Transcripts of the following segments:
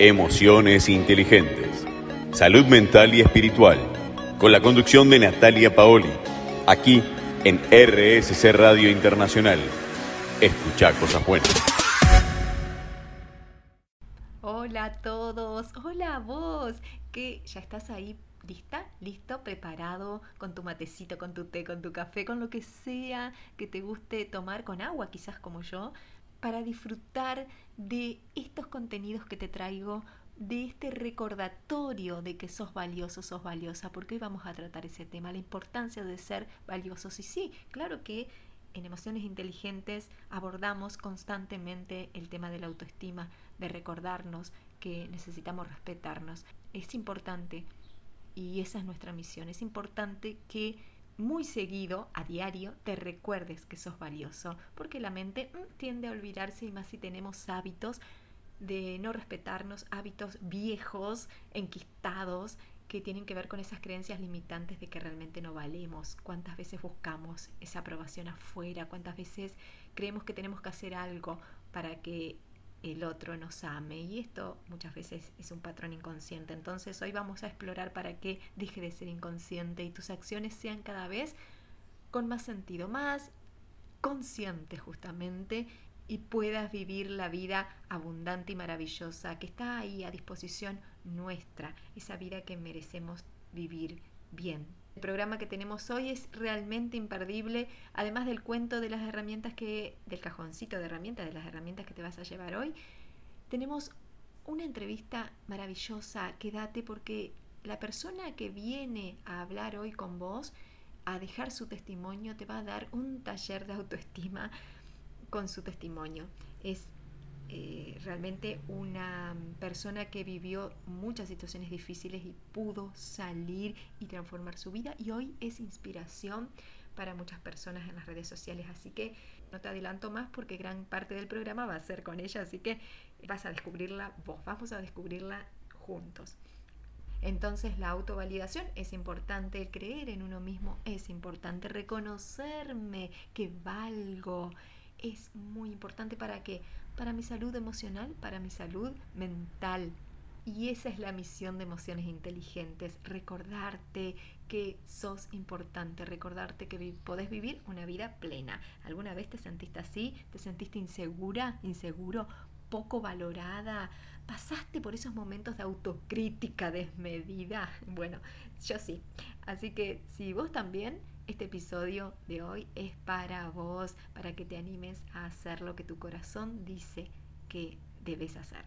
Emociones Inteligentes. Salud mental y espiritual. Con la conducción de Natalia Paoli. Aquí en RSC Radio Internacional. Escucha cosas buenas. Hola a todos, hola vos, que ya estás ahí lista, listo, preparado con tu matecito, con tu té, con tu café, con lo que sea que te guste tomar, con agua quizás como yo, para disfrutar de estos contenidos que te traigo, de este recordatorio de que sos valioso, sos valiosa, porque hoy vamos a tratar ese tema, la importancia de ser valiosos. Y sí, claro que en Emociones Inteligentes abordamos constantemente el tema de la autoestima, de recordarnos que necesitamos respetarnos. Es importante, y esa es nuestra misión, es importante que muy seguido, a diario, te recuerdes que sos valioso, porque la mente mm, tiende a olvidarse y más si tenemos hábitos de no respetarnos, hábitos viejos, enquistados, que tienen que ver con esas creencias limitantes de que realmente no valemos, cuántas veces buscamos esa aprobación afuera, cuántas veces creemos que tenemos que hacer algo para que el otro nos ame y esto muchas veces es un patrón inconsciente. Entonces hoy vamos a explorar para que deje de ser inconsciente y tus acciones sean cada vez con más sentido, más consciente justamente y puedas vivir la vida abundante y maravillosa que está ahí a disposición nuestra, esa vida que merecemos vivir bien. El programa que tenemos hoy es realmente imperdible, además del cuento de las herramientas que, del cajoncito de herramientas, de las herramientas que te vas a llevar hoy, tenemos una entrevista maravillosa, quédate porque la persona que viene a hablar hoy con vos, a dejar su testimonio, te va a dar un taller de autoestima con su testimonio. Es eh, realmente una persona que vivió muchas situaciones difíciles y pudo salir y transformar su vida y hoy es inspiración para muchas personas en las redes sociales. Así que no te adelanto más porque gran parte del programa va a ser con ella, así que vas a descubrirla vos, vamos a descubrirla juntos. Entonces la autovalidación es importante, el creer en uno mismo es importante, reconocerme que valgo es muy importante para que para mi salud emocional, para mi salud mental. Y esa es la misión de Emociones Inteligentes, recordarte que sos importante, recordarte que podés vivir una vida plena. ¿Alguna vez te sentiste así? ¿Te sentiste insegura, inseguro, poco valorada? ¿Pasaste por esos momentos de autocrítica desmedida? Bueno, yo sí. Así que si vos también este episodio de hoy es para vos, para que te animes a hacer lo que tu corazón dice que debes hacer.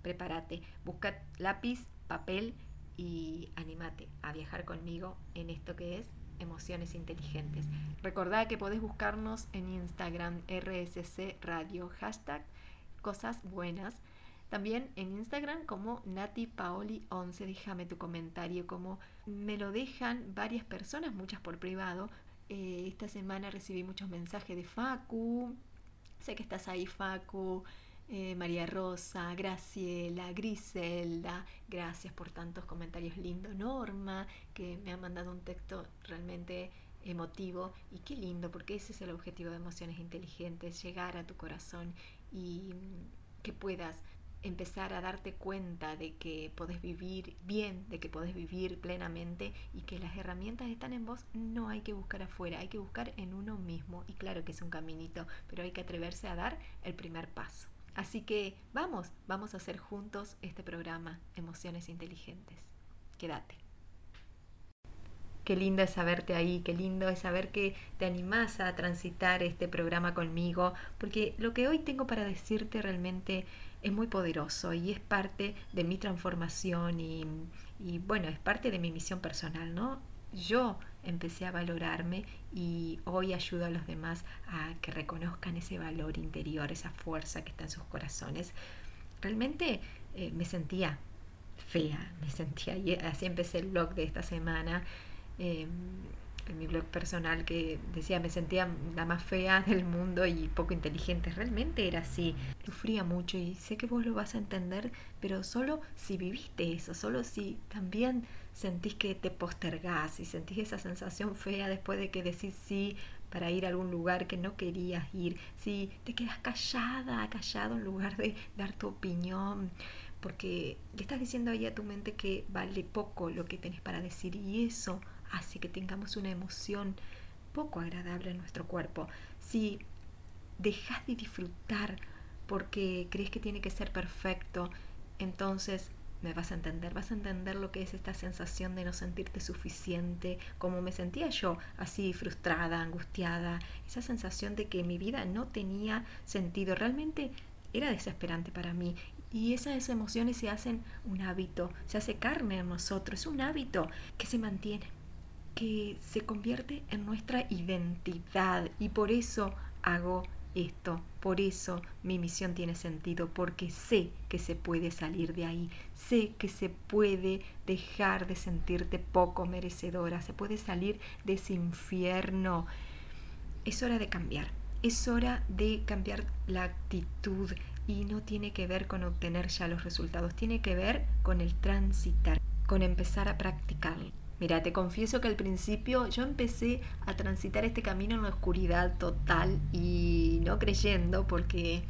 Prepárate, busca lápiz, papel y anímate a viajar conmigo en esto que es emociones inteligentes. Recordá que podés buscarnos en Instagram RSC Radio, hashtag cosas buenas también en Instagram como NatiPaoli11, déjame tu comentario, como me lo dejan varias personas, muchas por privado. Eh, esta semana recibí muchos mensajes de Facu, sé que estás ahí Facu, eh, María Rosa, Graciela, Griselda, gracias por tantos comentarios lindos, Norma, que me ha mandado un texto realmente emotivo y qué lindo, porque ese es el objetivo de emociones inteligentes, llegar a tu corazón y que puedas empezar a darte cuenta de que podés vivir bien, de que podés vivir plenamente y que las herramientas están en vos, no hay que buscar afuera, hay que buscar en uno mismo. Y claro que es un caminito, pero hay que atreverse a dar el primer paso. Así que vamos, vamos a hacer juntos este programa, Emociones Inteligentes. Quédate. Qué lindo es saberte ahí, qué lindo es saber que te animás a transitar este programa conmigo, porque lo que hoy tengo para decirte realmente es muy poderoso y es parte de mi transformación y, bueno, es parte de mi misión personal, ¿no? Yo empecé a valorarme y hoy ayudo a los demás a que reconozcan ese valor interior, esa fuerza que está en sus corazones. Realmente eh, me sentía fea, me sentía, y así empecé el blog de esta semana. Em, en mi blog personal que decía me sentía la más fea del mundo y poco inteligente. Realmente era así. Sufría mucho y sé que vos lo vas a entender, pero solo si viviste eso, solo si también sentís que te postergás y sentís esa sensación fea después de que decís sí para ir a algún lugar que no querías ir, si te quedas callada, callado en lugar de dar tu opinión. porque le estás diciendo ahí a tu mente que vale poco lo que tenés para decir y eso hace que tengamos una emoción poco agradable en nuestro cuerpo. Si dejas de disfrutar porque crees que tiene que ser perfecto, entonces me vas a entender, vas a entender lo que es esta sensación de no sentirte suficiente, como me sentía yo, así frustrada, angustiada, esa sensación de que mi vida no tenía sentido, realmente era desesperante para mí. Y esas emociones se hacen un hábito, se hace carne en nosotros, es un hábito que se mantiene, que se convierte en nuestra identidad y por eso hago esto. Por eso mi misión tiene sentido, porque sé que se puede salir de ahí, sé que se puede dejar de sentirte poco merecedora, se puede salir de ese infierno. Es hora de cambiar, es hora de cambiar la actitud y no tiene que ver con obtener ya los resultados, tiene que ver con el transitar, con empezar a practicarlo. Mira, te confieso que al principio yo empecé a transitar este camino en la oscuridad total y no creyendo porque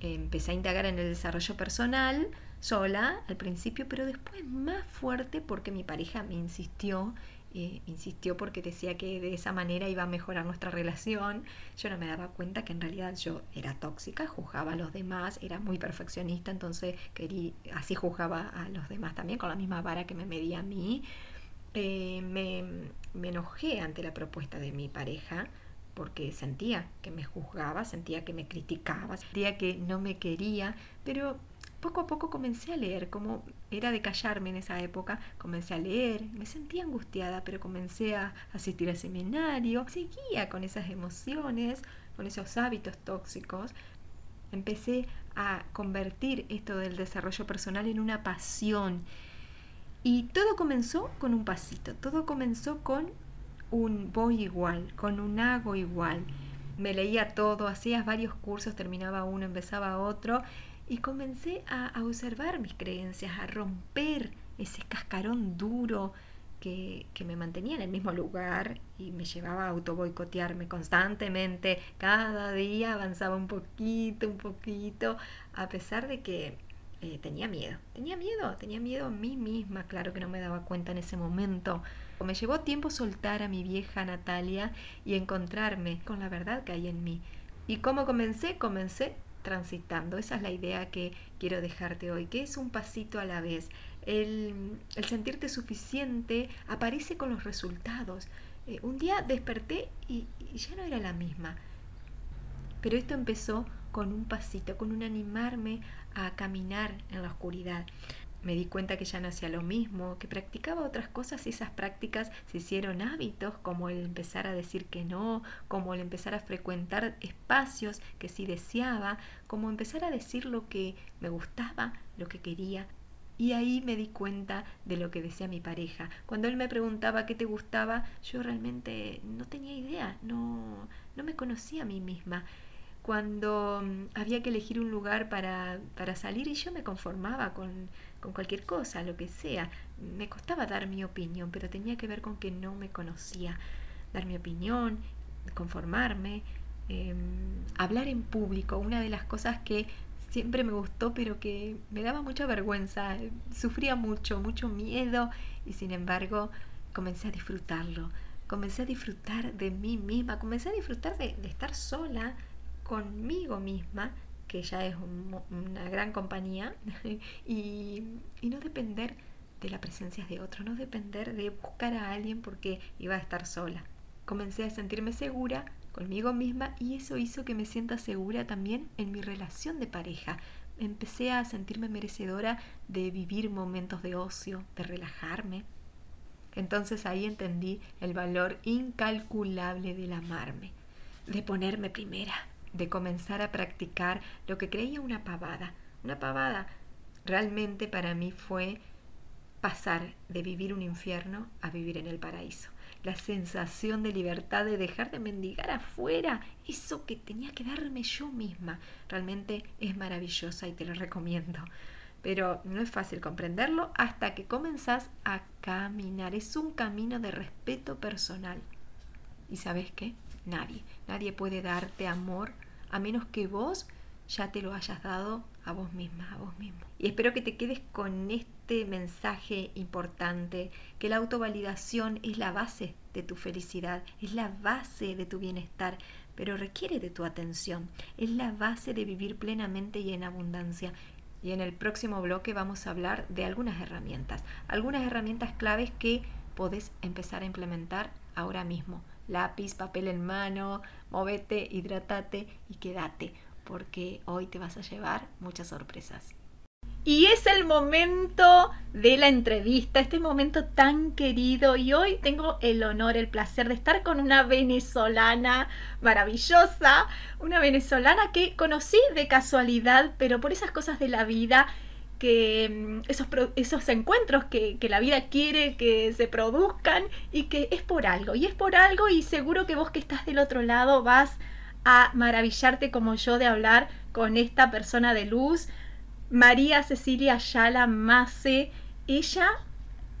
empecé a indagar en el desarrollo personal sola al principio, pero después más fuerte porque mi pareja me insistió, eh, insistió porque decía que de esa manera iba a mejorar nuestra relación. Yo no me daba cuenta que en realidad yo era tóxica, juzgaba a los demás, era muy perfeccionista, entonces quería, así juzgaba a los demás también con la misma vara que me medía a mí. Eh, me, me enojé ante la propuesta de mi pareja porque sentía que me juzgaba, sentía que me criticaba, sentía que no me quería, pero poco a poco comencé a leer, como era de callarme en esa época, comencé a leer, me sentía angustiada, pero comencé a asistir al seminario, seguía con esas emociones, con esos hábitos tóxicos, empecé a convertir esto del desarrollo personal en una pasión y todo comenzó con un pasito, todo comenzó con un voy igual, con un hago igual. Me leía todo, hacía varios cursos, terminaba uno, empezaba otro y comencé a, observar mis creencias, a romper ese cascarón duro que, que, me mantenía en el mismo lugar y me llevaba a autoboicotearme constantemente. Cada día avanzaba un poquito, un poquito, a pesar de que eh, tenía miedo, tenía miedo, tenía miedo a mí misma, claro que no me daba cuenta en ese momento. Me llevó tiempo soltar a mi vieja Natalia y encontrarme con la verdad que hay en mí. ¿Y cómo comencé? Comencé transitando. Esa es la idea que quiero dejarte hoy, que es un pasito a la vez. El, sentirte suficiente aparece con los resultados. Eh, un día desperté y ya no era la misma. Pero esto empezó con un pasito, con un animarme a caminar en la oscuridad. Me di cuenta que ya no hacía lo mismo, que practicaba otras cosas y esas prácticas se hicieron hábitos, como el empezar a decir que no, como el empezar a frecuentar espacios que sí deseaba, como empezar a decir lo que me gustaba, lo que quería. Y ahí me di cuenta de lo que decía mi pareja. Cuando él me preguntaba qué te gustaba, yo realmente no tenía idea, no, no me conocía a mí misma cuando mm, había que elegir un lugar para, para salir y yo me conformaba con, con, cualquier cosa, lo que sea. Me costaba dar mi opinión, pero tenía que ver con que no me conocía. Dar mi opinión, conformarme, em, hablar en público, una de las cosas que siempre me gustó, pero que me daba mucha vergüenza, sufría mucho, mucho miedo y sin embargo comencé a disfrutarlo. Comencé a disfrutar de mí misma, comencé a disfrutar de, de estar sola, conmigo misma, que ya es una gran compañía, y, no depender de la presencia de otro, no depender de buscar a alguien porque iba a estar sola. Comencé a sentirme segura conmigo misma y eso hizo que me sienta segura también en mi relación de pareja. Empecé a sentirme merecedora de vivir momentos de ocio, de relajarme. Entonces ahí entendí el valor incalculable del amarme, de ponerme primera, de comenzar a practicar lo que creía una pavada. Una pavada realmente para mí fue pasar de vivir un infierno a vivir en el paraíso. La sensación de libertad de dejar de mendigar afuera, eso que tenía que darme yo misma, realmente es maravillosa y te lo recomiendo. Pero no es fácil comprenderlo hasta que comenzás a caminar. Es un camino de respeto personal. ¿Y sabes qué? Nadie, nadie puede darte amor a menos que vos ya te lo hayas dado a vos misma, a vos mismo. Y espero que te quedes con este mensaje importante, que la autovalidación es la base de tu felicidad, es la base de tu bienestar, pero requiere de tu atención, es la base de vivir plenamente y en abundancia. Y en el próximo bloque vamos a hablar de algunas herramientas, algunas herramientas claves que podés empezar a implementar ahora mismo. Lápiz, papel en mano, movete, hidratate y quédate porque hoy te vas a llevar muchas sorpresas. Y es el momento de la entrevista, este momento tan querido. Y hoy tengo el honor, el placer de estar con una venezolana maravillosa, una venezolana que conocí de casualidad, pero por esas cosas de la vida, que mm, esos, esos encuentros que, que la vida quiere que se produzcan y que es por algo. Y es por algo y seguro que vos que estás del otro lado vas a maravillarte como yo de hablar con esta persona de luz, María Cecilia Ayala Mace. Ella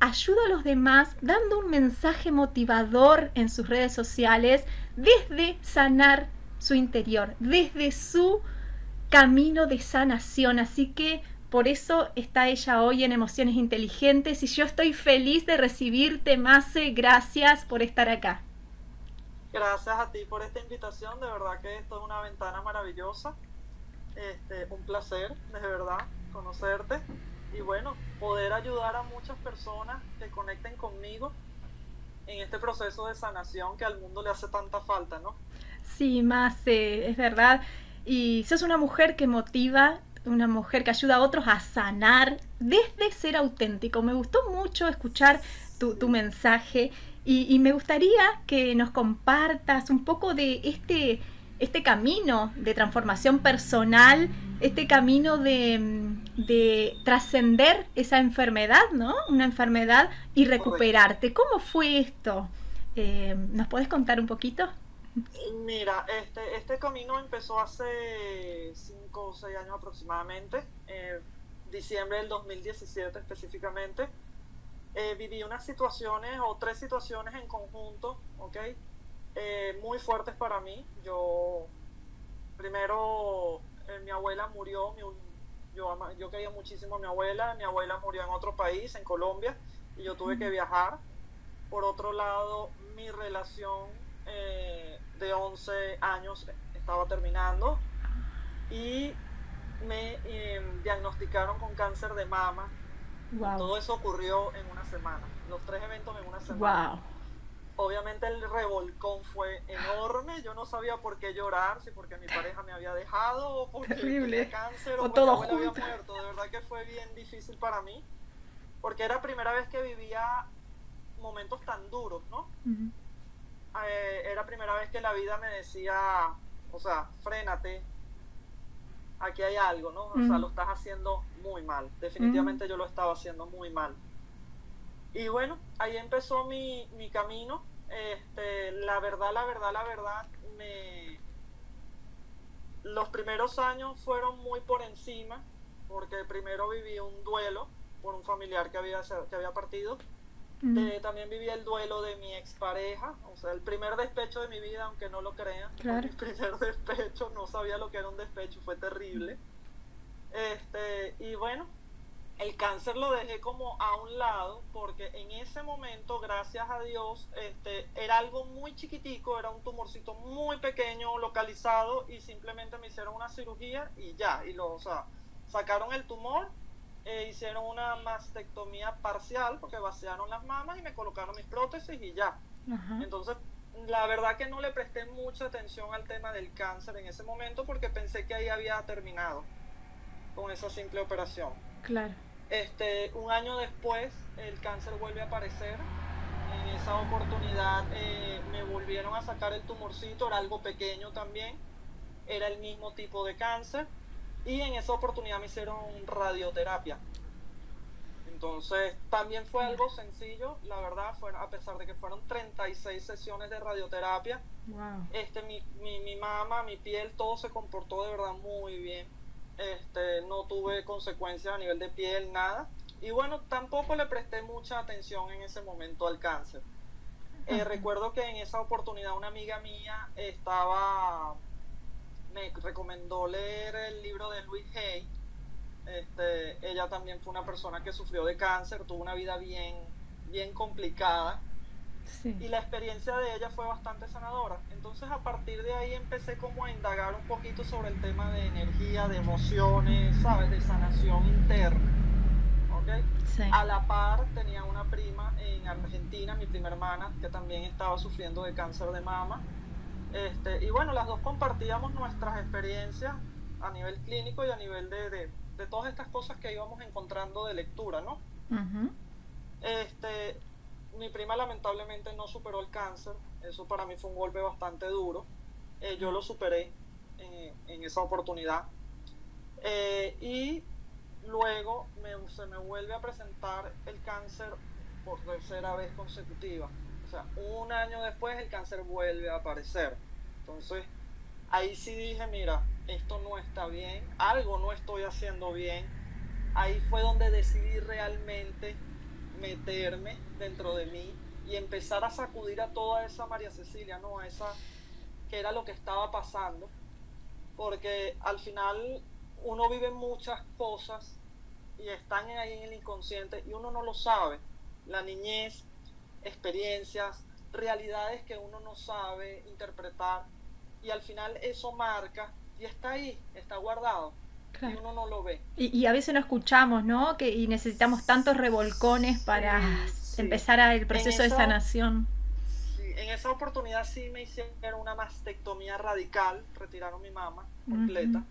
ayuda a los demás dando un mensaje motivador en sus redes sociales desde sanar su interior, desde su camino de sanación. Así que por eso está ella hoy en Emociones Inteligentes y yo estoy feliz de recibirte, Mace. Gracias por estar acá. Gracias a ti por esta invitación, de verdad que esto es una ventana maravillosa. Este, un placer, de verdad, conocerte y bueno, poder ayudar a muchas personas que conecten conmigo en este proceso de sanación que al mundo le hace tanta falta, ¿no? Sí, más, eh, es verdad. Y sos una mujer que motiva, una mujer que ayuda a otros a sanar desde ser auténtico. Me gustó mucho escuchar tu, mensaje y, me gustaría que nos compartas un poco de este, este camino de transformación personal, este camino de, trascender esa enfermedad, ¿no? Una enfermedad y recuperarte. ¿Cómo fue esto? Eh, ¿Nos puedes contar un poquito? Mira, este, este camino empezó hace 5 o 6 años aproximadamente, eh, diciembre del 2017 específicamente. Eh, viví unas situaciones o tres situaciones en conjunto, ¿ok? Eh, muy fuertes para mí. Yo, primero, mi abuela murió, yo, yo quería muchísimo a mi abuela, mi abuela murió en otro país, en Colombia, y yo tuve que viajar. Por otro lado, mi relación de 11 años estaba terminando y me diagnosticaron con cáncer de mama todo eso ocurrió en una semana. Los tres eventos en una semana. Obviamente el revolcón fue enorme. Yo no sabía por qué llorar, si porque mi pareja me había dejado o porque tenía cáncer o, porque todo mi había muerto. De verdad que fue bien difícil para mí. Porque era la primera vez que vivía momentos tan duros, ¿no? Eh, era primera vez que la vida me decía, o sea, frénate, aquí hay algo, ¿no? O sea, lo estás haciendo muy mal. Definitivamente yo lo estaba haciendo muy mal. Y bueno, ahí empezó mi, mi camino. Este, la verdad, la verdad, la verdad, me... los primeros años fueron muy por encima, porque primero viví un duelo por un familiar que había, que había partido eh, también viví el duelo de mi expareja, o sea, el primer despecho de mi vida, aunque no lo crean. El primer despecho, no sabía lo que era un despecho, fue terrible. Este, y bueno, el cáncer lo dejé como a un lado porque en ese momento, gracias a Dios, este, era algo muy chiquitico, era un tumorcito muy pequeño, localizado y simplemente me hicieron una cirugía y ya, y lo, o sea, sacaron el tumor eh, hicieron una mastectomía parcial porque vaciaron las mamas y me colocaron mis prótesis y ya. Entonces, la verdad que no le presté mucha atención al tema del cáncer en ese momento porque pensé que ahí había terminado con esa simple operación. Claro. Este, un año después, el cáncer vuelve a aparecer. En esa oportunidad eh, me volvieron a sacar el tumorcito, era algo pequeño también, era el mismo tipo de cáncer y en esa oportunidad me hicieron radioterapia. Entonces, también fue algo sencillo, la verdad, fue, a pesar de que fueron 36 sesiones de radioterapia. Este, mi, mi, mi mamá, mi piel, todo se comportó de verdad muy bien. Este, no tuve consecuencias a nivel de piel, nada. Y bueno, tampoco le presté mucha atención en ese momento al cáncer. Eh, recuerdo que en esa oportunidad una amiga mía estaba me recomendó leer el libro de Louis Hay. Este, ella también fue una persona que sufrió de cáncer, tuvo una vida bien, bien complicada. Y la experiencia de ella fue bastante sanadora. Entonces a partir de ahí empecé como a indagar un poquito sobre el tema de energía, de emociones, ¿sabes? De sanación interna. A la par tenía una prima en Argentina, mi prima hermana, que también estaba sufriendo de cáncer de mama. Este, y bueno, las dos compartíamos nuestras experiencias a nivel clínico y a nivel de, de, todas estas cosas que íbamos encontrando de lectura, ¿no? este, mi prima lamentablemente no superó el cáncer, eso para mí fue un golpe bastante duro. Eh, yo lo superé en, esa oportunidad. Eh, y luego se me vuelve a presentar el cáncer por tercera vez consecutiva. Un año después el cáncer vuelve a aparecer. Entonces, ahí sí dije, mira, esto no está bien, algo no estoy haciendo bien. Ahí fue donde decidí realmente meterme dentro de mí y empezar a sacudir a toda esa María Cecilia, ¿no? A esa que era lo que estaba pasando. Porque al final uno vive muchas cosas y están ahí en el inconsciente y uno no lo sabe. La niñez, experiencias, realidades que uno no sabe interpretar y al final eso marca y está ahí, está guardado. Y uno no lo ve. Y, a veces no escuchamos, ¿no? Que, y necesitamos tantos revolcones para empezar el proceso de sanación en esa oportunidad sí me hicieron una mastectomía radical, retiraron mi mama completa.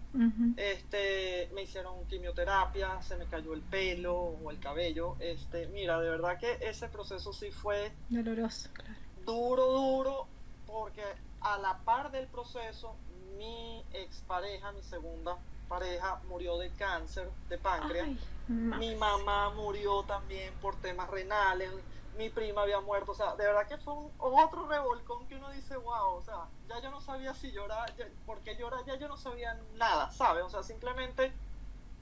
Este, me hicieron quimioterapia, se me cayó el pelo o el cabello. Este, mira, de verdad que ese proceso sí fue doloroso, claro. Duro, duro, porque a la par del proceso, mi expareja, mi segunda pareja, murió de cáncer de páncreas. mi mamá murió también por temas renales mi prima había muerto, o sea, de verdad que fue otro revolcón que uno dice, wow, o sea, ya yo no sabía si llorar, porque llorar, ya yo no sabía nada, ¿sabes? O sea, simplemente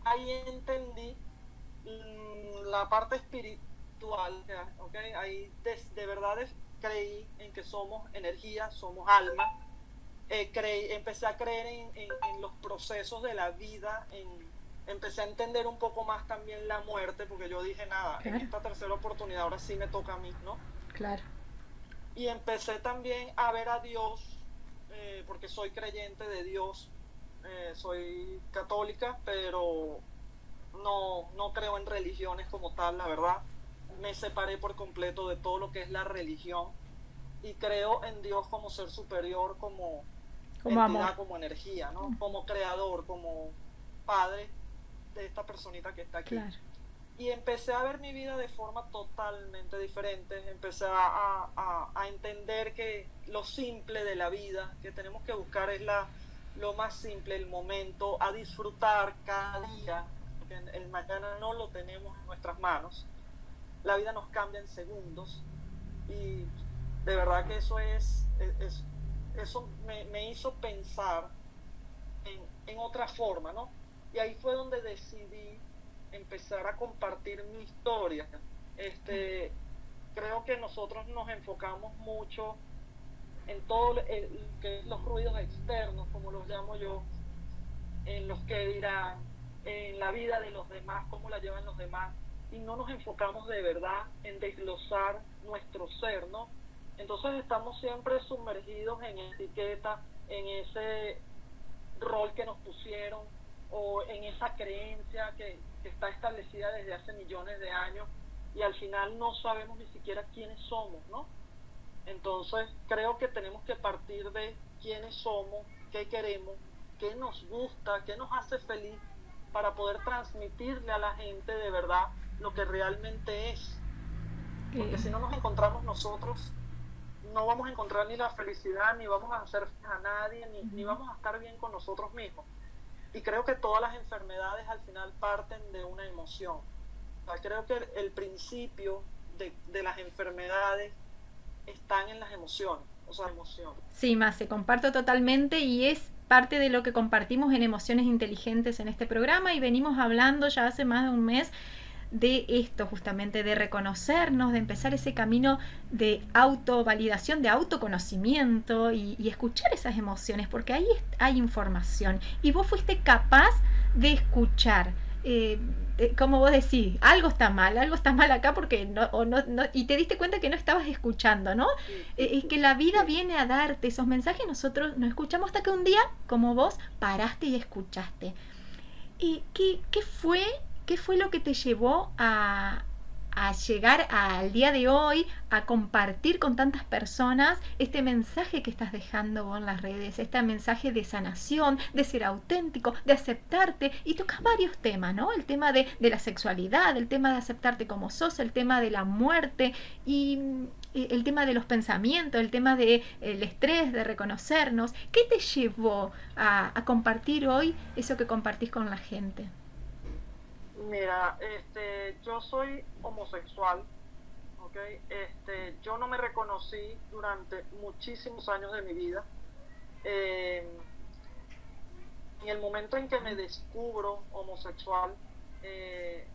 ahí entendí mm, la parte espiritual, ¿ok? Ahí de, verdad creí en que somos energía, somos alma, eh, creí, empecé a creer en, en los procesos de la vida, en empecé a entender un poco más también la muerte, porque yo dije, nada, en esta tercera oportunidad ahora sí me toca a mí, ¿no? Claro. Y empecé también a ver a Dios, eh, porque soy creyente de Dios, eh, soy católica, pero no, no creo en religiones como tal, la verdad. Me separé por completo de todo lo que es la religión y creo en Dios como ser superior, como, como entidad, como energía, ¿no? Como creador, como padre de esta personita que está aquí. Y empecé a ver mi vida de forma totalmente diferente, empecé a, a, entender que lo simple de la vida, que tenemos que buscar es la, lo más simple, el momento, a disfrutar cada día, porque el mañana no lo tenemos en nuestras manos, la vida nos cambia en segundos y de verdad que eso es, es eso me, me, hizo pensar en, en otra forma, ¿no? Y ahí fue donde decidí empezar a compartir mi historia. Este, creo que nosotros nos enfocamos mucho en todo que los ruidos externos, como los llamo yo, en los que dirán, en la vida de los demás, cómo la llevan los demás, y no nos enfocamos de verdad en desglosar nuestro ser, ¿no? Entonces estamos siempre sumergidos en etiqueta, en ese rol que nos pusieron, o en esa creencia que, está establecida desde hace millones de años y al final no sabemos ni siquiera quiénes somos, ¿no? Entonces creo que tenemos que partir de quiénes somos, qué queremos, qué nos gusta, qué nos hace feliz para poder transmitirle a la gente de verdad lo que realmente es. Porque si no nos encontramos nosotros, no vamos a encontrar ni la felicidad, ni vamos a hacer a nadie, ni, ni vamos a estar bien con nosotros mismos. Y creo que todas las enfermedades al final parten de una emoción. creo que el principio de, de las enfermedades están en las emociones, o sea, emoción. Sí, más se comparto totalmente y es parte de lo que compartimos en Emociones Inteligentes en este programa y venimos hablando ya hace más de un mes de esto justamente, de reconocernos, de empezar ese camino de autovalidación, de autoconocimiento y, escuchar esas emociones, porque ahí hay información y vos fuiste capaz de escuchar. Eh, eh, como vos decís, algo está mal, algo está mal acá porque no, y te diste cuenta que no estabas escuchando, ¿no? Eh, es que la vida viene a darte esos mensajes, nosotros no escuchamos hasta que un día, como vos, paraste y escuchaste. ¿Y qué, qué fue, qué fue lo que te llevó a, llegar al día de hoy, a compartir con tantas personas este mensaje que estás dejando en las redes, este mensaje de sanación, de ser auténtico, de aceptarte y tocas varios temas, ¿no? El tema de, la sexualidad, el tema de aceptarte como sos, el tema de la muerte y el tema de los pensamientos, el tema del el estrés, de reconocernos. ¿Qué te llevó a compartir hoy eso que compartís con la gente? Mira, este, yo soy homosexual, ¿ok? Este, yo no me reconocí durante muchísimos años de mi vida. Eh, en el momento en que me descubro homosexual, eh,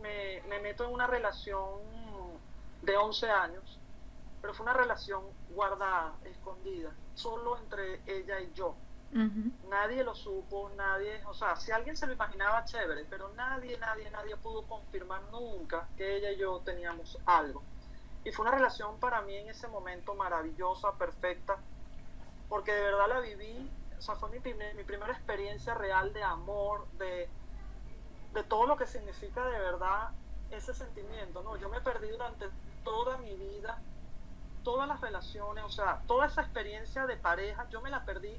me, me, meto en una relación de 11 años, pero fue una relación guardada, escondida, solo entre ella y yo. Nadie lo supo, nadie, o sea, si alguien se lo imaginaba chévere, pero nadie, nadie, nadie pudo confirmar nunca que ella y yo teníamos algo. Y fue una relación para mí en ese momento maravillosa, perfecta, porque de verdad la viví, o sea, fue mi, mi primera experiencia real de amor, de, de todo lo que significa de verdad ese sentimiento, ¿no? Yo me perdí durante toda mi vida, todas las relaciones, o sea, toda esa experiencia de pareja, yo me la perdí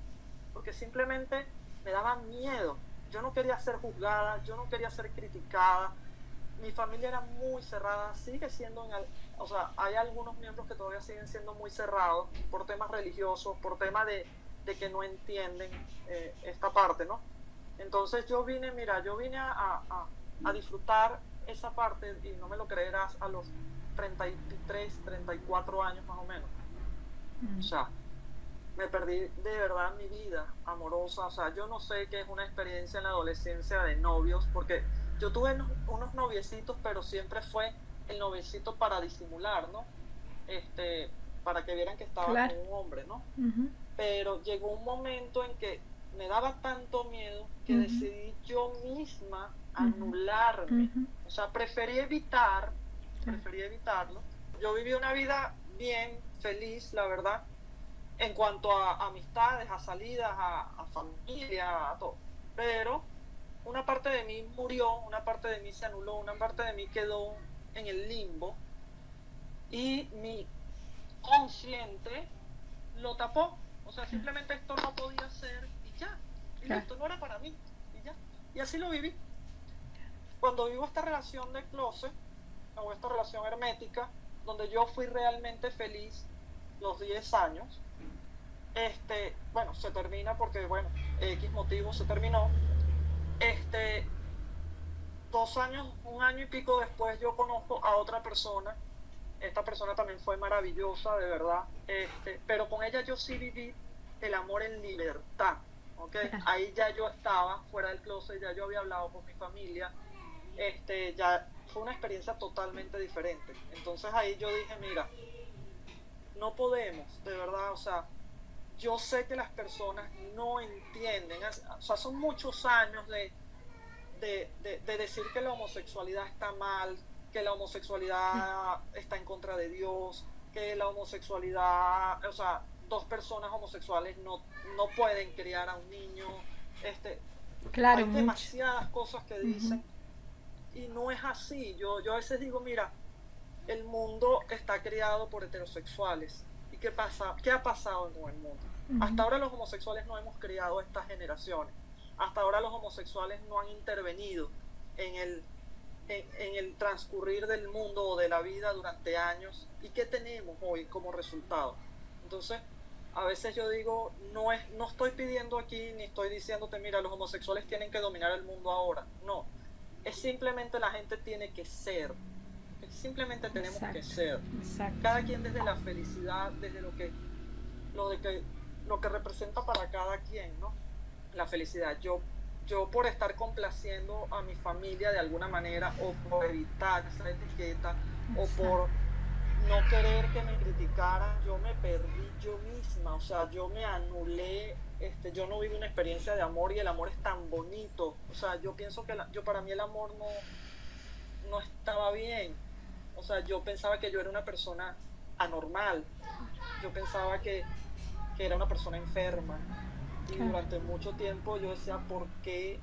porque simplemente me daba miedo. Yo no quería ser juzgada, yo no quería ser criticada. Mi familia era muy cerrada, sigue siendo, en o sea, hay algunos miembros que todavía siguen siendo muy cerrados por temas religiosos, por temas de, que no entienden eh, esta parte, ¿no? Entonces yo vine, mira, yo vine a, a, disfrutar esa parte, y no me lo creerás, a los 33, 34 años más o menos. Mm. O sea, me perdí de verdad mi vida amorosa. O sea, yo no sé qué es una experiencia en la adolescencia de novios, porque yo tuve unos noviecitos, pero siempre fue el noviecito para disimular, ¿no? Este, para que vieran que estaba con un hombre, ¿no? Pero llegó un momento en que me daba tanto miedo que decidí yo misma anularme. O sea, preferí evitar, preferí evitarlo. Yo viví una vida bien, feliz, la verdad, en cuanto a amistades, a salidas, a, familia, a todo. Pero una parte de mí murió, una parte de mí se anuló, una parte de mí quedó en el limbo y mi consciente lo tapó. O sea, simplemente esto no podía ser y ya. Y esto no era para mí y ya. Y así lo viví. Cuando vivo esta relación de closet, o esta relación hermética, donde yo fui realmente feliz los 10 años, este, bueno, se termina porque, bueno, X motivo se terminó. Este, dos años, un año y pico después yo conozco a otra persona. Esta persona también fue maravillosa, de verdad. Este, pero con ella yo sí viví el amor en libertad. ¿okay? Ahí ya yo estaba fuera del closet, ya yo había hablado con mi familia. Este, ya fue una experiencia totalmente diferente. Entonces ahí yo dije, mira, no podemos, de verdad, o sea, yo sé que las personas no entienden, o sea, son muchos años de, de, decir que la homosexualidad está mal, que la homosexualidad está en contra de Dios, que la homosexualidad, o sea, dos personas homosexuales no, no pueden criar a un niño, este, claro, hay demasiadas cosas que dicen y no es así. Yo, yo a veces digo, mira, el mundo está creado por heterosexuales qué, pasa, qué ha pasado en el mundo. Hasta ahora los homosexuales no hemos criado estas generaciones. Hasta ahora los homosexuales no han intervenido en el, en, el transcurrir del mundo o de la vida durante años. ¿Y qué tenemos hoy como resultado? Entonces, a veces yo digo, no, es, no estoy pidiendo aquí ni estoy diciéndote, mira, los homosexuales tienen que dominar el mundo ahora. No, es simplemente la gente tiene que ser simplemente tenemos que ser. Cada quien desde la felicidad, desde lo que, lo de que, lo que representa para cada quien, ¿no? La felicidad. Yo yo por estar complaciendo a mi familia de alguna manera o por evitar esa etiqueta o por no querer que me criticaran, yo me perdí yo misma, o sea, yo me anulé, este, yo no viví una experiencia de amor y el amor es tan bonito, o sea, yo pienso que yo para mí el amor no, no estaba bien, o sea, yo pensaba que yo era una persona anormal, yo pensaba que, que era una persona enferma, y durante mucho tiempo yo decía, ¿por qué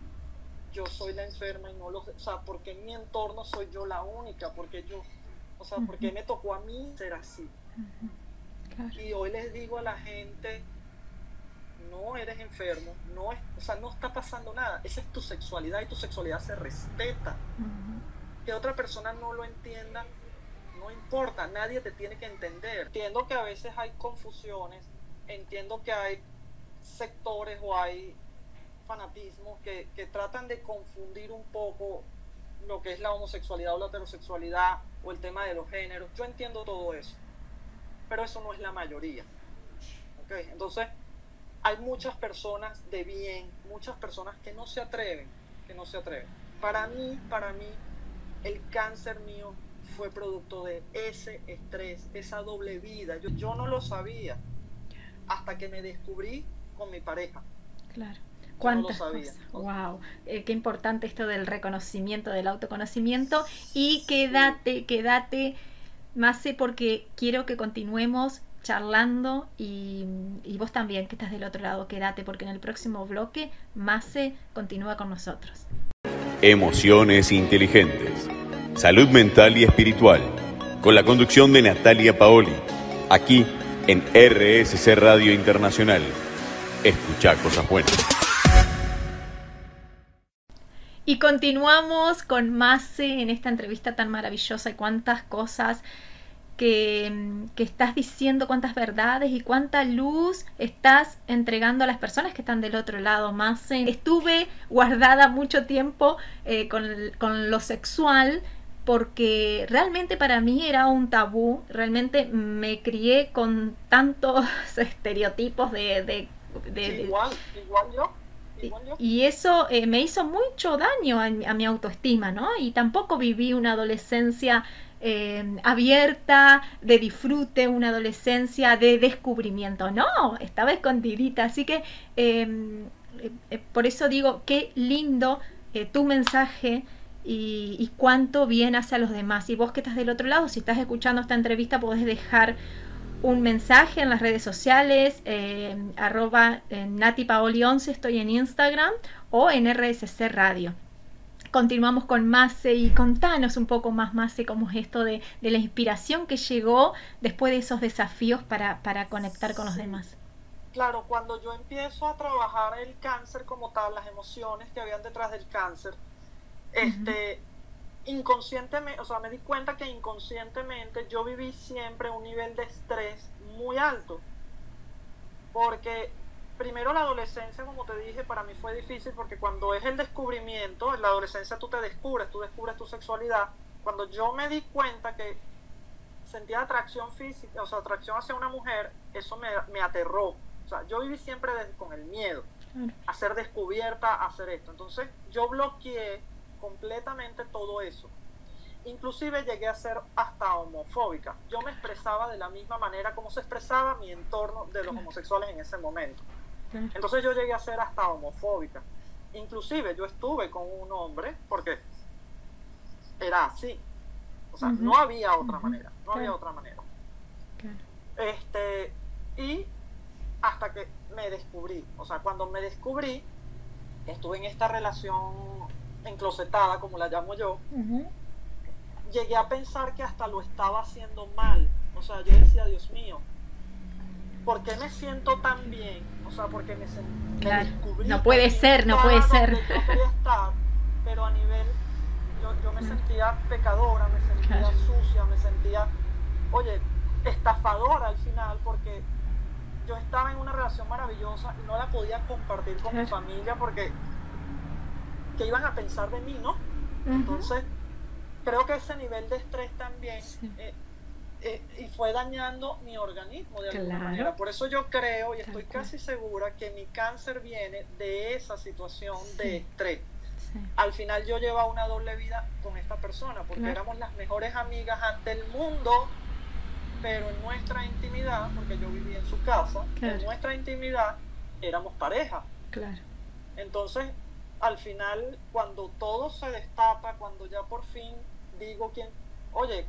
yo soy la enferma y no lo O sea, ¿por qué en mi entorno soy yo la única? porque yo, o sea, ¿por qué me tocó a mí ser así? Y hoy les digo a la gente, no eres enfermo, no o sea, no está pasando nada. Esa es tu sexualidad y tu sexualidad se respeta. Que otra persona no lo entienda, no importa, nadie te tiene que entender. Entiendo que a veces hay confusiones, entiendo que hay sectores o hay fanatismos que, tratan de confundir un poco lo que es la homosexualidad o la heterosexualidad o el tema de los géneros. Yo entiendo todo eso, pero eso no es la mayoría. Entonces, hay muchas personas de bien, muchas personas que no se atreven, que no se atreven. Para mí, para mí, el cáncer mío fue producto de ese estrés, esa doble vida. Yo, yo no lo sabía hasta que me descubrí con mi pareja. Claro. ¿Cuántas cosas? Wow, eh, qué importante esto del reconocimiento, del autoconocimiento y quédate, quédate, Mase, porque quiero que continuemos charlando y, y, vos también que estás del otro lado, quédate porque en el próximo bloque Mase continúa con nosotros. Emociones inteligentes, salud mental y espiritual, con la conducción de Natalia Paoli, aquí en RSC Radio Internacional escuchar cosas buenas. Y continuamos con Mase en esta entrevista tan maravillosa y cuántas cosas que, que, estás diciendo, cuántas verdades y cuánta luz estás entregando a las personas que están del otro lado. Mase, estuve guardada mucho tiempo eh, con, con lo sexual porque realmente para mí era un tabú, realmente me crié con tantos estereotipos de, de igual, igual yo. Y eso eh, me hizo mucho daño a, mi autoestima, ¿no? Y tampoco viví una adolescencia eh, abierta, de disfrute, una adolescencia de descubrimiento. No, estaba escondidita. Así que eh, por eso digo, qué lindo tu mensaje y, y, cuánto bien hace a los demás. Y vos que estás del otro lado, si estás escuchando esta entrevista, podés dejar un mensaje en las redes sociales, eh, arroba eh, natipaoli11, estoy en Instagram o en RSC Radio. Continuamos con Mase y contanos un poco más, Mase, cómo es esto de, la inspiración que llegó después de esos desafíos para, conectar con los demás. Claro, cuando yo empiezo a trabajar el cáncer como tal, las emociones que habían detrás del cáncer, este, inconscientemente, o sea, me di cuenta que inconscientemente yo viví siempre un nivel de estrés muy alto. Porque primero la adolescencia, como te dije, para mí fue difícil porque cuando es el descubrimiento, en la adolescencia tú te descubres, tú descubres tu sexualidad. Cuando yo me di cuenta que sentía atracción física, o sea, atracción hacia una mujer, eso me, me aterró. O sea, yo viví siempre con el miedo a ser descubierta, a hacer esto. Entonces, yo bloqueé completamente todo eso. Inclusive llegué a ser hasta homofóbica. Yo me expresaba de la misma manera como se expresaba mi entorno de los homosexuales en ese momento. Entonces yo llegué a ser hasta homofóbica. Inclusive yo estuve con un hombre porque era así. O sea, no había otra manera. No había otra manera. Este, y hasta que me descubrí. O sea, cuando me descubrí, estuve en esta relación enclosetada, como la llamo yo, llegué a pensar que hasta lo estaba haciendo mal. O sea, yo decía, Dios mío, ¿por qué me siento tan bien? O sea, porque me, descubrí. No puede ser, no puede ser. pero a nivel, yo, me sentía pecadora, me sentía sucia, me sentía, oye, estafadora al final, porque yo estaba en una relación maravillosa y no la podía compartir con mi familia porque que iban a pensar de mí, ¿no? Entonces, creo que ese nivel de estrés también eh, eh, y fue dañando mi organismo de alguna manera. Por eso yo creo y estoy casi segura que mi cáncer viene de esa situación de estrés. Al final yo llevaba una doble vida con esta persona porque éramos las mejores amigas ante el mundo, pero en nuestra intimidad, porque yo vivía en su casa, en nuestra intimidad éramos pareja. Claro. Entonces, al final, cuando todo se destapa, cuando ya por fin digo quién, oye,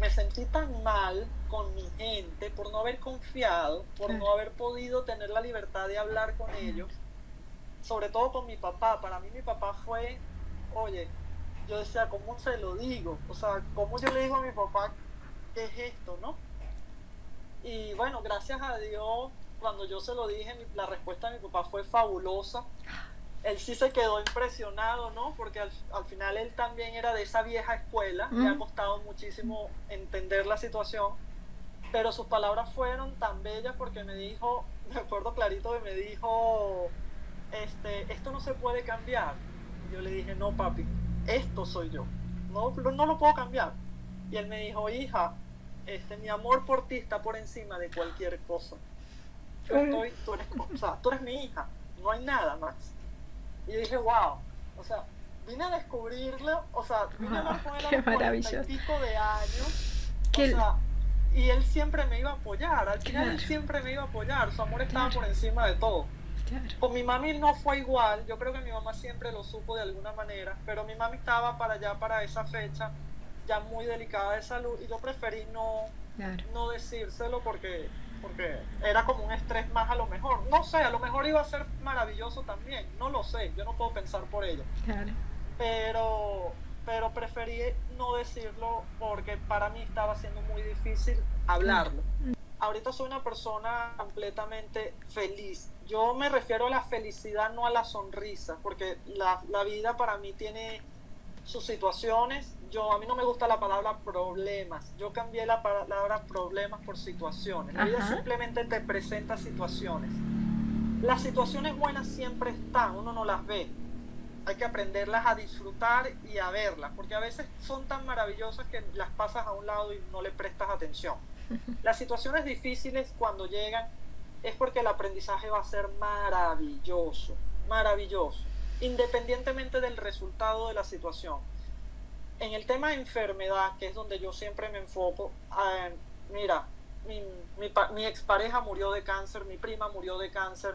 me sentí tan mal con mi gente por no haber confiado, por no haber podido tener la libertad de hablar con ellos, sobre todo con mi papá. Para mí mi papá fue, oye, yo decía, ¿cómo se lo digo? O sea, ¿cómo yo le digo a mi papá qué es esto, no? Y bueno, gracias a Dios, cuando yo se lo dije, la respuesta de mi papá fue fabulosa él sí se quedó impresionado, ¿no? Porque al, final él también era de esa vieja escuela, le ha costado muchísimo entender la situación, pero sus palabras fueron tan bellas porque me dijo, me acuerdo clarito que me dijo, este, esto no se puede cambiar. Y yo le dije, no papi, esto soy yo, no, no lo puedo cambiar. Y él me dijo, hija, este, mi amor por ti está por encima de cualquier cosa. tú, eres, o sea, tú eres mi hija, no hay nada más. Y dije, wow, o sea, vine a descubrirlo, o sea, vine a con él a los pico de años. O sea, y él siempre me iba a apoyar, al final él siempre me iba a apoyar, su amor estaba por encima de todo. Con mi mami no fue igual, yo creo que mi mamá siempre lo supo de alguna manera, pero mi mami estaba para allá, para esa fecha, ya muy delicada de salud, y yo preferí no, no decírselo porque porque era como un estrés más a lo mejor. No sé, a lo mejor iba a ser maravilloso también, no lo sé, yo no puedo pensar por ello. Pero, pero preferí no decirlo porque para mí estaba siendo muy difícil hablarlo. Ahorita soy una persona completamente feliz. Yo me refiero a la felicidad, no a la sonrisa, porque la, la vida para mí tiene sus situaciones. Yo, a mí no me gusta la palabra problemas. Yo cambié la palabra problemas por situaciones. La vida simplemente te presenta situaciones. Las situaciones buenas siempre están, uno no las ve. Hay que aprenderlas a disfrutar y a verlas, porque a veces son tan maravillosas que las pasas a un lado y no le prestas atención. Las situaciones difíciles cuando llegan es porque el aprendizaje va a ser maravilloso, maravilloso independientemente del resultado de la situación. En el tema de enfermedad, que es donde yo siempre me enfoco, eh, mira, mi, mi, expareja murió de cáncer, mi prima murió de cáncer,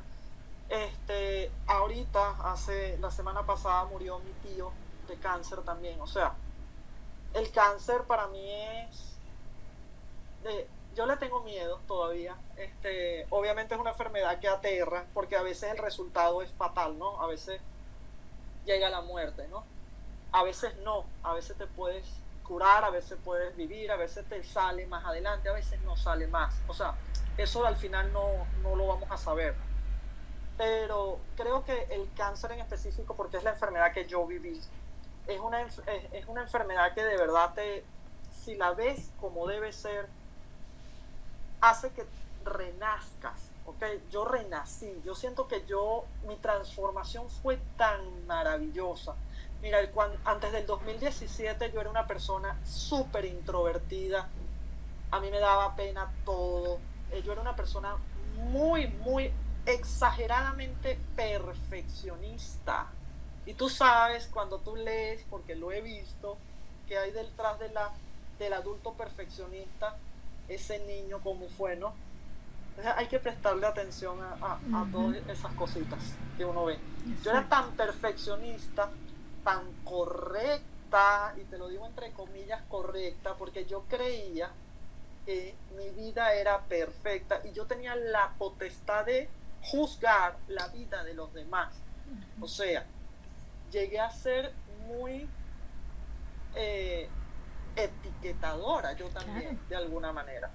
este, ahorita, hace, la semana pasada murió mi tío de cáncer también, o sea, el cáncer para mí es, yo le tengo miedo todavía, este, obviamente es una enfermedad que aterra, porque a veces el resultado es fatal, ¿no? A veces llega la muerte, ¿no? A veces no, a veces te puedes curar, a veces puedes vivir, a veces te sale más adelante, a veces no sale más. O sea, eso al final no, no lo vamos a saber. Pero creo que el cáncer en específico, porque es la enfermedad que yo viví, es una, es una enfermedad que de verdad te, si la ves como debe ser, hace que renazcas ok, yo renací, yo siento que yo, mi transformación fue tan maravillosa. Mira, antes del 2017 yo era una persona súper introvertida, a mí me daba pena todo, eh, yo era una persona muy, muy exageradamente perfeccionista. Y tú sabes, cuando tú lees, porque lo he visto, que hay detrás de la, del adulto perfeccionista, ese niño como fue, ¿no? Hay que prestarle atención a, todas esas cositas que uno ve. Yo era tan perfeccionista, tan correcta, y te lo digo entre comillas correcta, porque yo creía que mi vida era perfecta y yo tenía la potestad de juzgar la vida de los demás. O sea, llegué a ser muy eh, etiquetadora yo también, de alguna manera.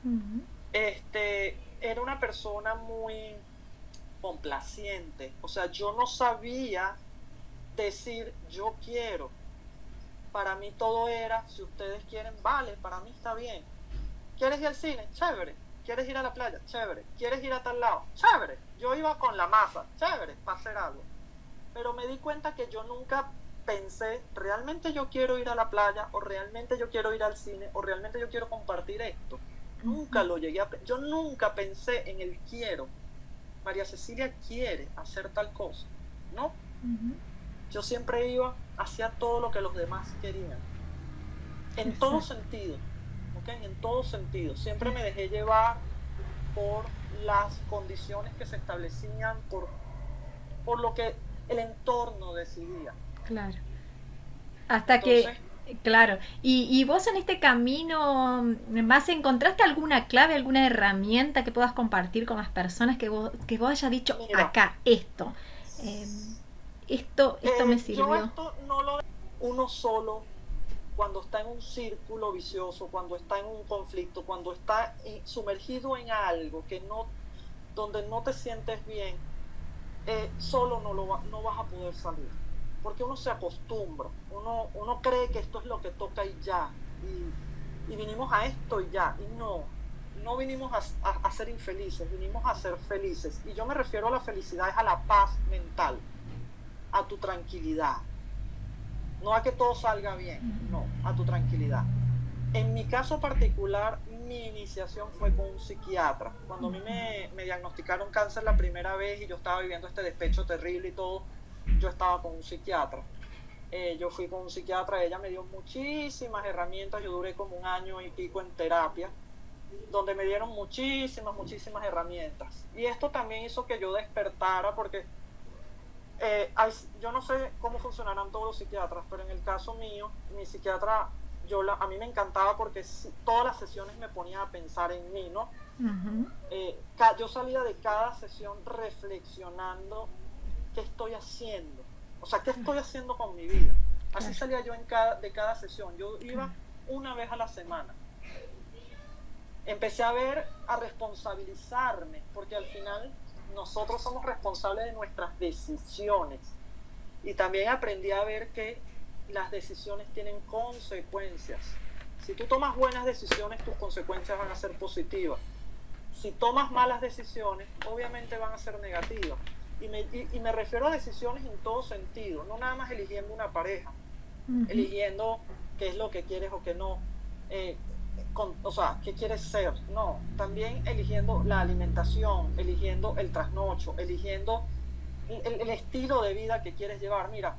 Este, era una persona muy complaciente. O sea, yo no sabía decir yo quiero. Para mí todo era, si ustedes quieren, vale, para mí está bien. ¿Quieres ir al cine? Chévere. ¿Quieres ir a la playa? Chévere. ¿Quieres ir a tal lado? Chévere. Yo iba con la masa. Chévere, para hacer algo. Pero me di cuenta que yo nunca pensé, realmente yo quiero ir a la playa, o realmente yo quiero ir al cine, o realmente yo quiero compartir esto. Nunca lo llegué a... Yo nunca pensé en el quiero. María Cecilia quiere hacer tal cosa. No. Yo siempre iba hacia todo lo que los demás querían. En todo sentido. En todo sentido. Siempre me dejé llevar por las condiciones que se establecían, por, por lo que el entorno decidía. Claro. Hasta que, claro, y, vos en este camino, más encontraste alguna clave, alguna herramienta que puedas compartir con las personas que vos, que vos hayas dicho acá, esto, em, esto, esto me eh, sirvió. Yo esto no lo uno solo cuando está en un círculo vicioso, cuando está en un conflicto, cuando está sumergido en algo que no, donde no te sientes bien, eh, solo no, lo no vas a poder salir. Porque uno se acostumbra, uno, uno cree que esto es lo que toca y ya. Y, y vinimos a esto y ya. Y no, no vinimos a, a, ser infelices, vinimos a ser felices. Y yo me refiero a la felicidad, es a la paz mental, a tu tranquilidad. No a que todo salga bien, no, a tu tranquilidad. En mi caso particular, mi iniciación fue con un psiquiatra. Cuando a mí me, me, diagnosticaron cáncer la primera vez y yo estaba viviendo este despecho terrible y todo, yo estaba con un psiquiatra. Eh, yo fui con un psiquiatra, ella me dio muchísimas herramientas, yo duré como un año y pico en terapia, donde me dieron muchísimas, muchísimas herramientas. Y esto también hizo que yo despertara porque eh, yo no sé cómo funcionarán todos los psiquiatras, pero en el caso mío, mi psiquiatra yo a mí me encantaba porque todas las sesiones me ponía a pensar en mí, ¿no? Eh, yo salía de cada sesión reflexionando qué estoy haciendo, o sea, qué estoy haciendo con mi vida. Así salía yo en cada, de cada sesión. Yo iba una vez a la semana. Empecé a ver, a responsabilizarme, porque al final nosotros somos responsables de nuestras decisiones. Y también aprendí a ver que las decisiones tienen consecuencias. Si tú tomas buenas decisiones, tus consecuencias van a ser positivas. Si tomas malas decisiones, obviamente van a ser negativas. Y me, y, me refiero a decisiones en todo sentido, no nada más eligiendo una pareja, eligiendo qué es lo que quieres o qué no, eh, o sea, qué quieres ser, no, también eligiendo la alimentación, eligiendo el trasnocho, eligiendo el, el estilo de vida que quieres llevar. Mira,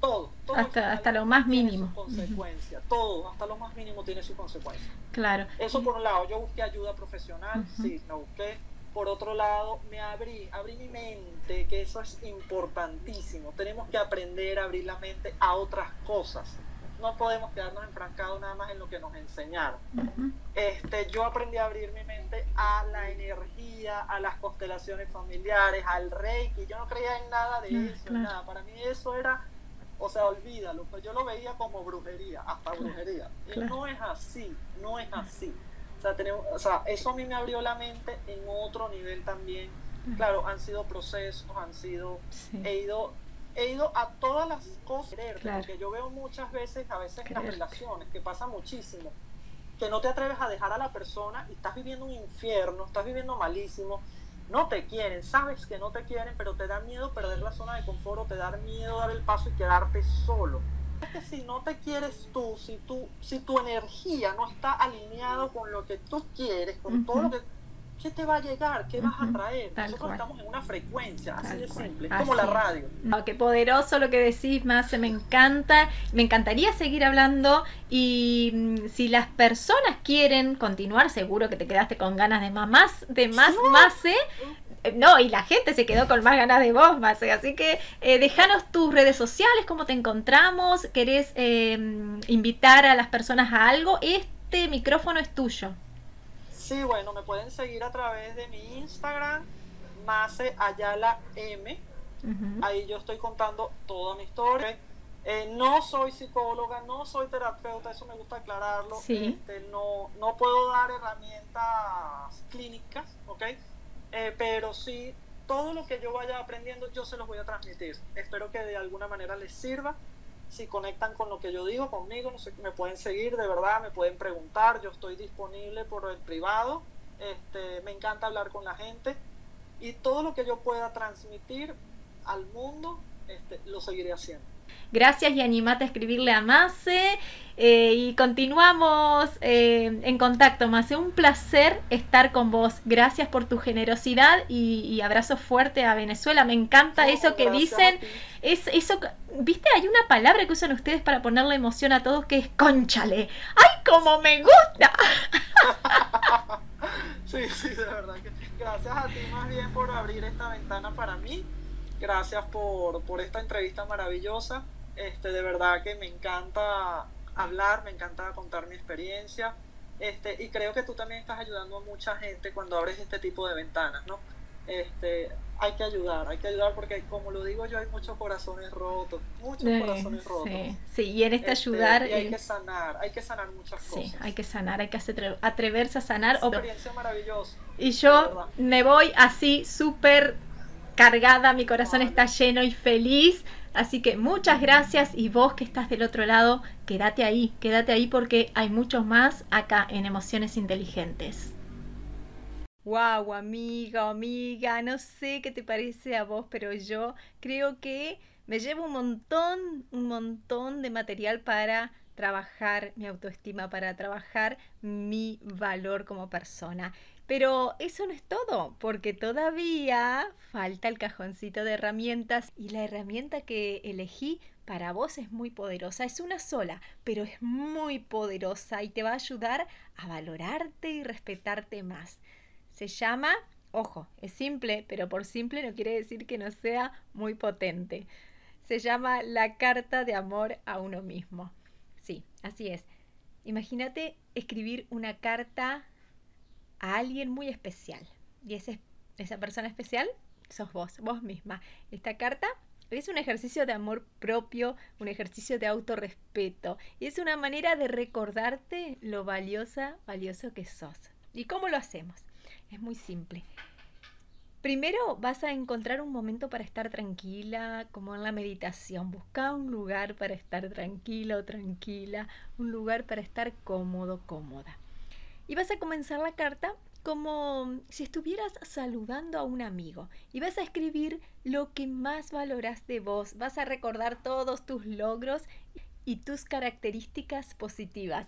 todo, hasta, hasta lo más mínimo. consecuencia, todo, hasta lo más mínimo tiene su consecuencia. Claro. Eso por un lado, yo busqué ayuda profesional, sí, la busqué. Por otro lado, me abrí, abrí mi mente, que eso es importantísimo. Tenemos que aprender a abrir la mente a otras cosas. No podemos quedarnos enfrancados nada más en lo que nos enseñaron. este, yo aprendí a abrir mi mente a la energía, a las constelaciones familiares, al reiki. Yo no creía en nada de eso, nada. Para mí eso era o sea, olvídalo, pues yo lo veía como brujería, hasta brujería. Y no es así, no es así. O sea, tenemos, o sea, eso a mí me abrió la mente en otro nivel también. Claro, han sido procesos, han sido, he ido, he ido a todas las cosas, porque yo veo muchas veces, a veces en las relaciones, que pasa muchísimo, que no te atreves a dejar a la persona y estás viviendo un infierno, estás viviendo malísimo, no te quieren, sabes que no te quieren, pero te da miedo perder la zona de confort o te da miedo dar el paso y quedarte solo. Es que si no te quieres tú, si, tú, si tu energía no está alineado con lo que tú quieres, con todo lo que ¿qué te va a llegar? ¿Qué vas a traer? Nosotros estamos en una frecuencia, así de simple, como la radio. qué poderoso lo que decís, más me encanta. Me encantaría seguir hablando y mm, si las personas quieren continuar, seguro que te quedaste con ganas de más, de más, más, ¿eh? No, y la gente se quedó con más ganas de vos, más. Así que eh, déjanos tus redes sociales, cómo te encontramos. ¿Querés em, invitar a las personas a algo? Este micrófono es tuyo. Sí, bueno, me pueden seguir a través de mi Instagram, Mase Ayala M. Ahí yo estoy contando toda mi historia. Eh, no soy psicóloga, no soy terapeuta, eso me gusta aclararlo. Este, no, no puedo dar herramientas clínicas, ¿ok? Eh, pero sí, todo lo que yo vaya aprendiendo, yo se los voy a transmitir. Espero que de alguna manera les sirva si conectan con lo que yo digo conmigo, me pueden seguir, de verdad, me pueden preguntar, yo estoy disponible por el privado, este, me encanta hablar con la gente y todo lo que yo pueda transmitir al mundo, este, lo seguiré haciendo. Gracias y animate a escribirle a Mase. Eh, y continuamos eh, en contacto, Mase. Un placer estar con vos. Gracias por tu generosidad y, abrazo fuerte a Venezuela. Me encanta eso que dicen. Es eso, ¿viste? Hay una palabra que usan ustedes para ponerle emoción a todos que es conchale. ¡Ay, como me gusta! sí, sí, de verdad que gracias a ti más bien por abrir esta ventana para mí. Gracias por, por esta entrevista maravillosa. Este, de verdad que me encanta hablar, me encanta contar mi experiencia. Este, y creo que tú también estás ayudando a mucha gente cuando abres este tipo de ventanas, ¿no? Este, hay que ayudar, hay que ayudar porque como lo digo yo, hay muchos corazones rotos, muchos corazones rotos. Sí, y en este, este ayudar... Y hay que sanar, hay que sanar muchas cosas. Sí, hay que sanar, hay que atreverse a sanar. Es una experiencia maravillosa. Y yo me voy así súper cargada, mi corazón está lleno y feliz. Así que muchas gracias y vos que estás del otro lado, quédate ahí, quédate ahí porque hay muchos más acá en Emociones Inteligentes. Wow, amiga, amiga, no sé qué te parece a vos, pero yo creo que me llevo un montón, un montón de material para trabajar mi autoestima, para trabajar mi valor como persona. Pero eso no es todo, porque todavía falta el cajoncito de herramientas y la herramienta que elegí para vos es muy poderosa. Es una sola, pero es muy poderosa y te va a ayudar a valorarte y respetarte más. Se llama, ojo, es simple, pero por simple no quiere decir que no sea muy potente. Se llama la carta de amor a uno mismo. Sí, así es. Imagínate escribir una carta a alguien muy especial. Y ese, esa persona especial sos vos, vos misma. Esta carta es un ejercicio de amor propio, un ejercicio de autorrespeto. Y es una manera de recordarte lo valiosa, valioso que sos. ¿Y cómo lo hacemos? Es muy simple. Primero vas a encontrar un momento para estar tranquila, como en la meditación. Busca un lugar para estar tranquila o tranquila, un lugar para estar cómodo, cómoda. Y vas a comenzar la carta como si estuvieras saludando a un amigo y vas a escribir lo que más valoras de vos, vas a recordar todos tus logros y tus características positivas.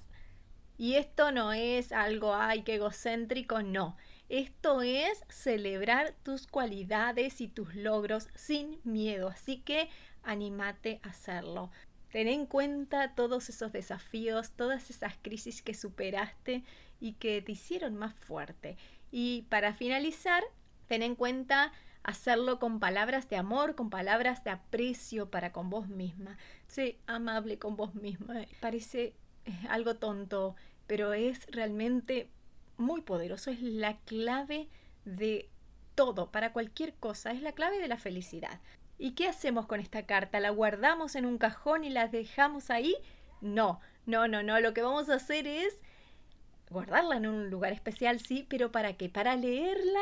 Y esto no es algo, ay, que egocéntrico, no. Esto es celebrar tus cualidades y tus logros sin miedo, así que anímate a hacerlo. Ten en cuenta todos esos desafíos, todas esas crisis que superaste y que te hicieron más fuerte. Y para finalizar, ten en cuenta hacerlo con palabras de amor, con palabras de aprecio para con vos misma. Sé amable con vos misma. Parece eh, algo tonto, pero es realmente muy poderoso, es la clave de todo, para cualquier cosa, es la clave de la felicidad. ¿Y qué hacemos con esta carta? ¿La guardamos en un cajón y la dejamos ahí? No, no, no, no, lo que vamos a hacer es guardarla en un lugar especial, sí, pero ¿para qué? Para leerla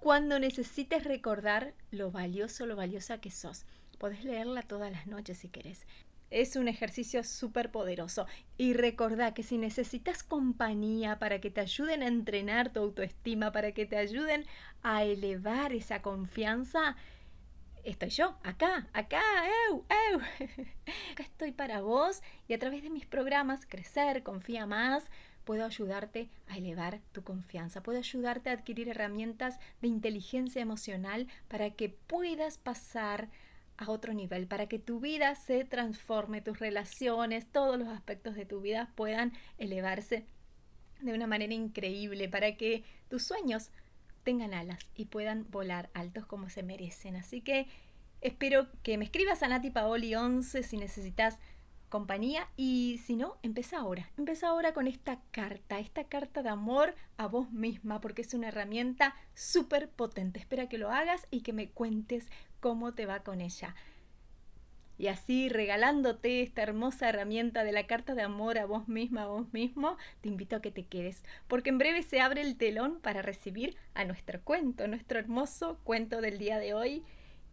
cuando necesites recordar lo valioso, lo valiosa que sos. Podés leerla todas las noches si querés. Es un ejercicio súper poderoso. Y recordá que si necesitas compañía para que te ayuden a entrenar tu autoestima, para que te ayuden a elevar esa confianza, estoy yo, acá, acá, eu, eu. acá estoy para vos y a través de mis programas Crecer, Confía Más, puedo ayudarte a elevar tu confianza, puedo ayudarte a adquirir herramientas de inteligencia emocional para que puedas pasar a otro nivel, para que tu vida se transforme, tus relaciones, todos los aspectos de tu vida puedan elevarse de una manera increíble, para que tus sueños tengan alas y puedan volar altos como se merecen. Así que espero que me escribas a Nati Paoli 11 si necesitas compañía y si no, empieza ahora. Empieza ahora con esta carta, esta carta de amor a vos misma porque es una herramienta súper potente. Espera que lo hagas y que me cuentes cómo te va con ella. Y así, regalándote esta hermosa herramienta de la carta de amor a vos misma, a vos mismo, te invito a que te quedes, porque en breve se abre el telón para recibir a nuestro cuento, nuestro hermoso cuento del día de hoy.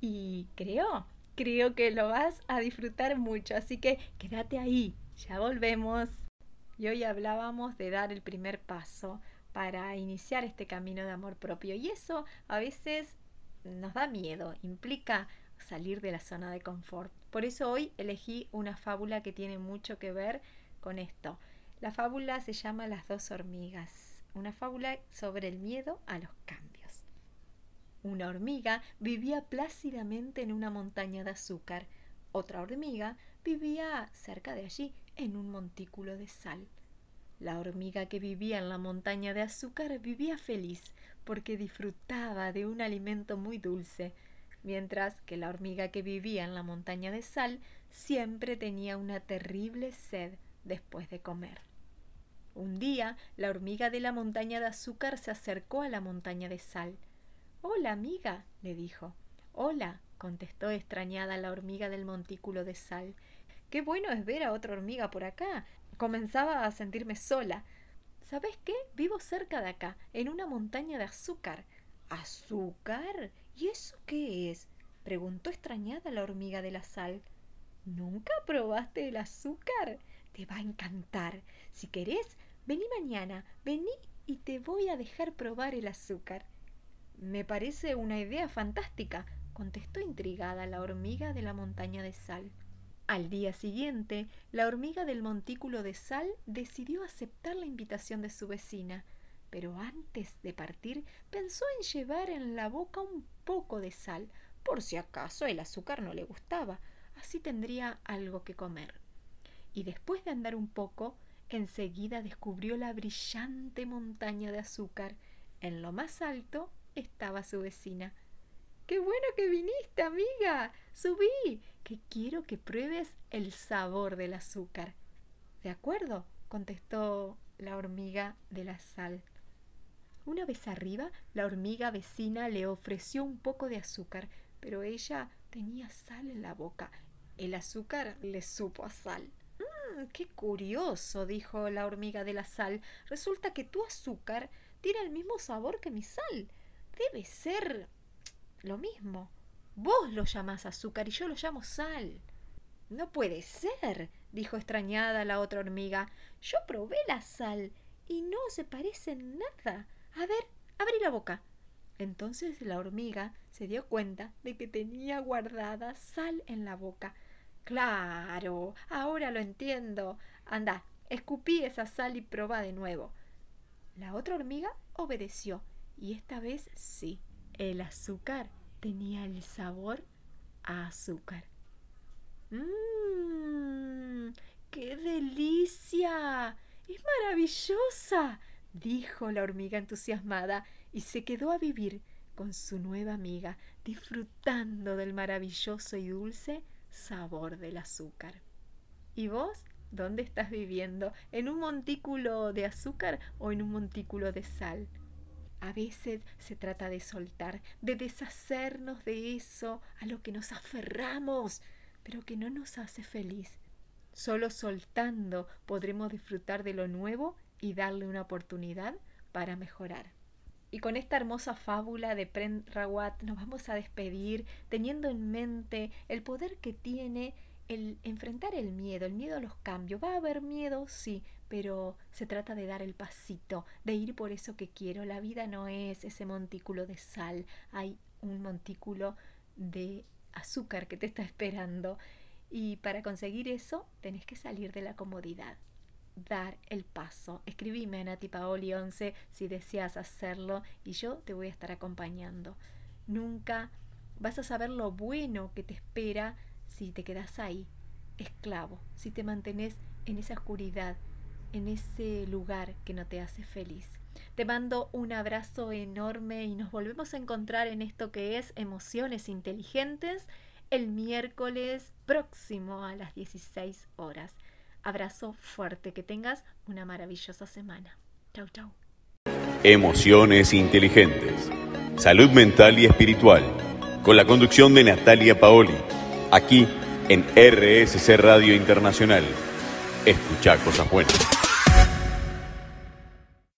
Y creo, creo que lo vas a disfrutar mucho, así que quédate ahí, ya volvemos. Y hoy hablábamos de dar el primer paso para iniciar este camino de amor propio y eso a veces nos da miedo, implica salir de la zona de confort. Por eso hoy elegí una fábula que tiene mucho que ver con esto. La fábula se llama Las dos hormigas, una fábula sobre el miedo a los cambios. Una hormiga vivía plácidamente en una montaña de azúcar. Otra hormiga vivía cerca de allí, en un montículo de sal. La hormiga que vivía en la montaña de azúcar vivía feliz porque disfrutaba de un alimento muy dulce, mientras que la hormiga que vivía en la montaña de sal siempre tenía una terrible sed después de comer. Un día, la hormiga de la montaña de azúcar se acercó a la montaña de sal. Hola, amiga, le dijo. Hola, contestó extrañada la hormiga del montículo de sal. Qué bueno es ver a otra hormiga por acá. Comenzaba a sentirme sola. ¿Sabes qué? Vivo cerca de acá, en una montaña de azúcar. ¿Azúcar? ¿Y eso qué es? preguntó extrañada la hormiga de la sal. ¿Nunca probaste el azúcar? Te va a encantar. Si querés, vení mañana, vení y te voy a dejar probar el azúcar. Me parece una idea fantástica, contestó intrigada la hormiga de la montaña de sal. Al día siguiente, la hormiga del montículo de sal decidió aceptar la invitación de su vecina, pero antes de partir pensó en llevar en la boca un poco de sal, por si acaso el azúcar no le gustaba, así tendría algo que comer. Y después de andar un poco, enseguida descubrió la brillante montaña de azúcar. En lo más alto estaba su vecina. ¡Qué bueno que viniste, amiga! Subí, que quiero que pruebes el sabor del azúcar. De acuerdo, contestó la hormiga de la sal. Una vez arriba, la hormiga vecina le ofreció un poco de azúcar, pero ella tenía sal en la boca. El azúcar le supo a sal. Mmm, qué curioso, dijo la hormiga de la sal. Resulta que tu azúcar tiene el mismo sabor que mi sal. Debe ser lo mismo. Vos lo llamás azúcar y yo lo llamo sal. No puede ser, dijo extrañada la otra hormiga. Yo probé la sal y no se parece en nada. A ver, abrí la boca. Entonces la hormiga se dio cuenta de que tenía guardada sal en la boca. Claro, ahora lo entiendo. Anda, escupí esa sal y proba de nuevo. La otra hormiga obedeció y esta vez sí, el azúcar tenía el sabor a azúcar. ¡Mmm! ¡Qué delicia! ¡Es maravillosa! dijo la hormiga entusiasmada y se quedó a vivir con su nueva amiga, disfrutando del maravilloso y dulce sabor del azúcar. ¿Y vos? ¿Dónde estás viviendo? ¿En un montículo de azúcar o en un montículo de sal? A veces se trata de soltar, de deshacernos de eso a lo que nos aferramos, pero que no nos hace feliz. Solo soltando podremos disfrutar de lo nuevo y darle una oportunidad para mejorar. Y con esta hermosa fábula de Pren Rawat nos vamos a despedir teniendo en mente el poder que tiene el enfrentar el miedo, el miedo a los cambios. Va a haber miedo, sí, pero se trata de dar el pasito, de ir por eso que quiero. La vida no es ese montículo de sal, hay un montículo de azúcar que te está esperando. Y para conseguir eso tenés que salir de la comodidad, dar el paso. Escribime a Nati Paoli 11 si deseas hacerlo y yo te voy a estar acompañando. Nunca vas a saber lo bueno que te espera si te quedas ahí, esclavo, si te mantenés en esa oscuridad, en ese lugar que no te hace feliz. Te mando un abrazo enorme y nos volvemos a encontrar en esto que es Emociones Inteligentes el miércoles próximo a las 16 horas. Abrazo fuerte, que tengas una maravillosa semana. Chau, chau. Emociones Inteligentes. Salud mental y espiritual. Con la conducción de Natalia Paoli. Aquí en RSC Radio Internacional. Escucha cosas buenas.